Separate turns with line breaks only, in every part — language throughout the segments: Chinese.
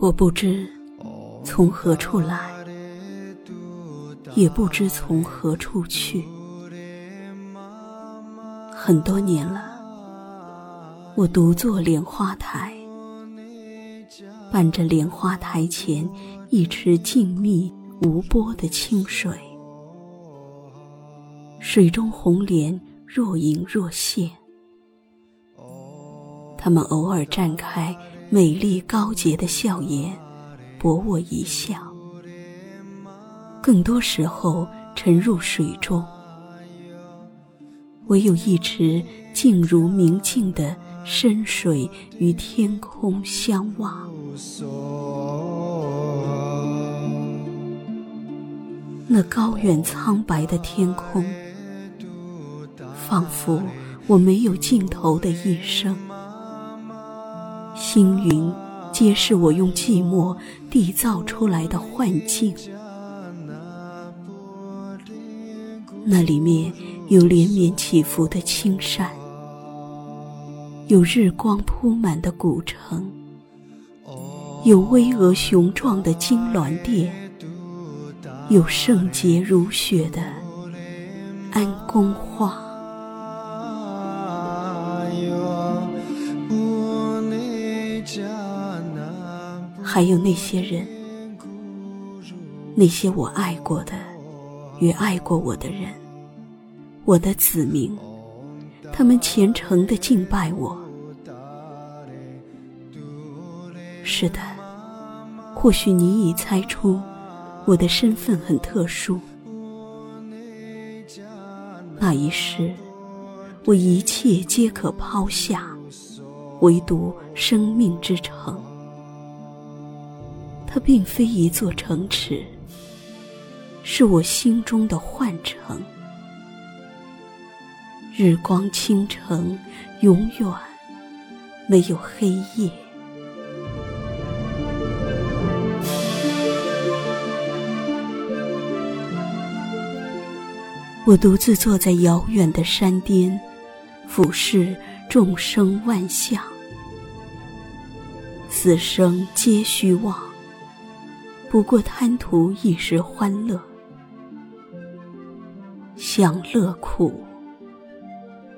我不知从何处来，也不知从何处去。很多年了，我独坐莲花台，伴着莲花台前一池静谧无波的清水，水中红莲若隐若现，它们偶尔绽开。美丽高洁的笑颜，博我一笑。更多时候沉入水中，唯有一池静如明镜的深水与天空相望。那高远苍白的天空，仿佛我没有尽头的一生。星云，皆是我用寂寞缔造出来的幻境。那里面有连绵起伏的青山，有日光铺满的古城，有巍峨雄壮的金銮殿，有圣洁如雪的安宫花。还有那些人，那些我爱过的，与爱过我的人，我的子民，他们虔诚的敬拜我。是的，或许你已猜出我的身份很特殊。那一世，我一切皆可抛下，唯独生命之城。它并非一座城池，是我心中的幻城。日光倾城，永远没有黑夜。我独自坐在遥远的山巅，俯视众生万象，死生皆虚妄。不过贪图一时欢乐，享乐苦，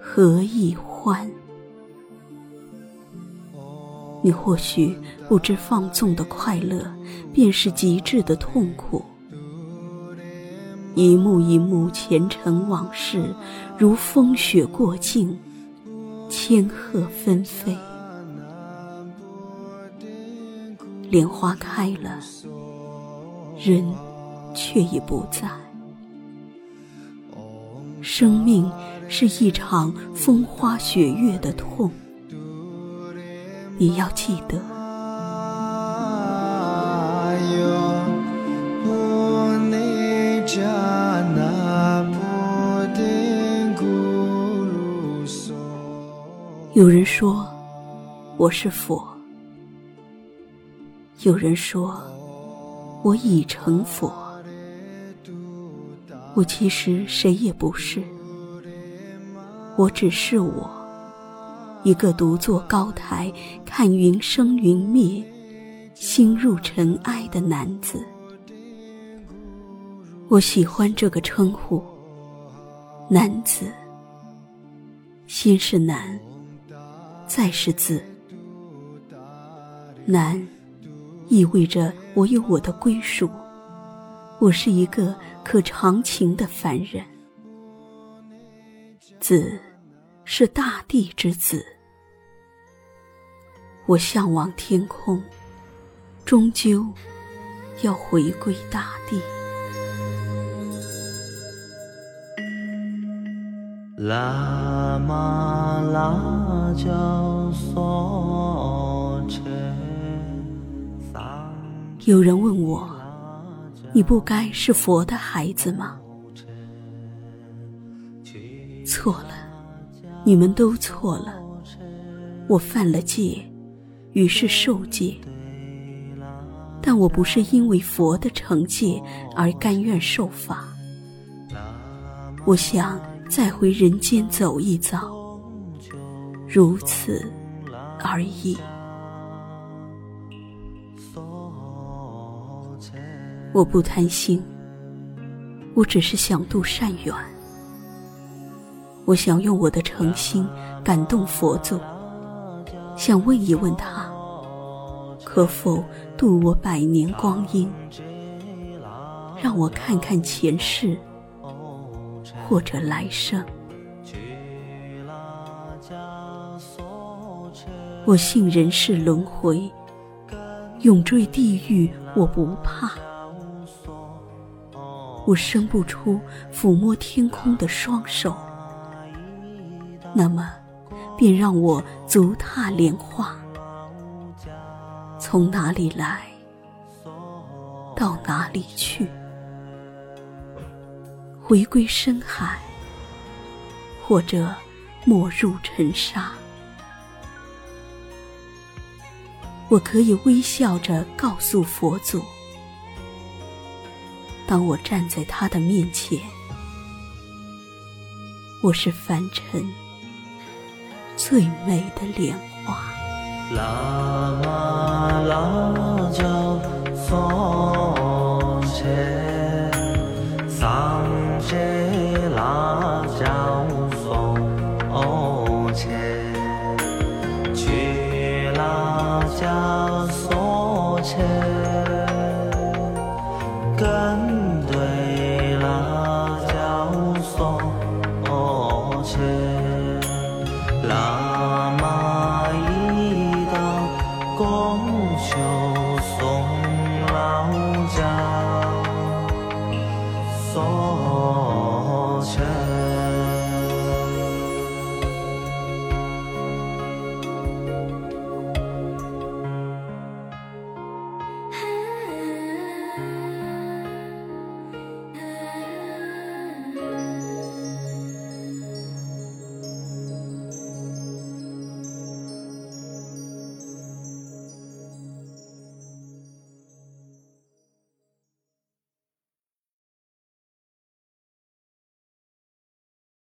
何以欢？你或许不知放纵的快乐，便是极致的痛苦。一幕一幕前尘往事，如风雪过境，千鹤纷飞，莲花开了。人却已不在，生命是一场风花雪月的痛，你要记得。有人说我是佛，有人说。我已成佛，我其实谁也不是，我只是我，一个独坐高台看云生云灭，心入尘埃的男子。我喜欢这个称呼，男子。先是男，再是子，男。意味着我有我的归属，我是一个可长情的凡人。子，是大地之子。我向往天空，终究要回归大地。有人问我：“你不该是佛的孩子吗？”错了，你们都错了。我犯了戒，于是受戒。但我不是因为佛的惩戒而甘愿受罚。我想再回人间走一遭，如此而已。我不贪心，我只是想度善缘。我想用我的诚心感动佛祖，想问一问他。可否度我百年光阴，让我看看前世或者来生？我信人世轮回，永坠地狱我不怕。我生不出抚摸天空的双手，那么便让我足踏莲花。从哪里来，到哪里去？回归深海，或者没入尘沙。我可以微笑着告诉佛祖：当我站在他的面前，我是凡尘最美的莲花。
喇嘛拉教佛。喇嘛一道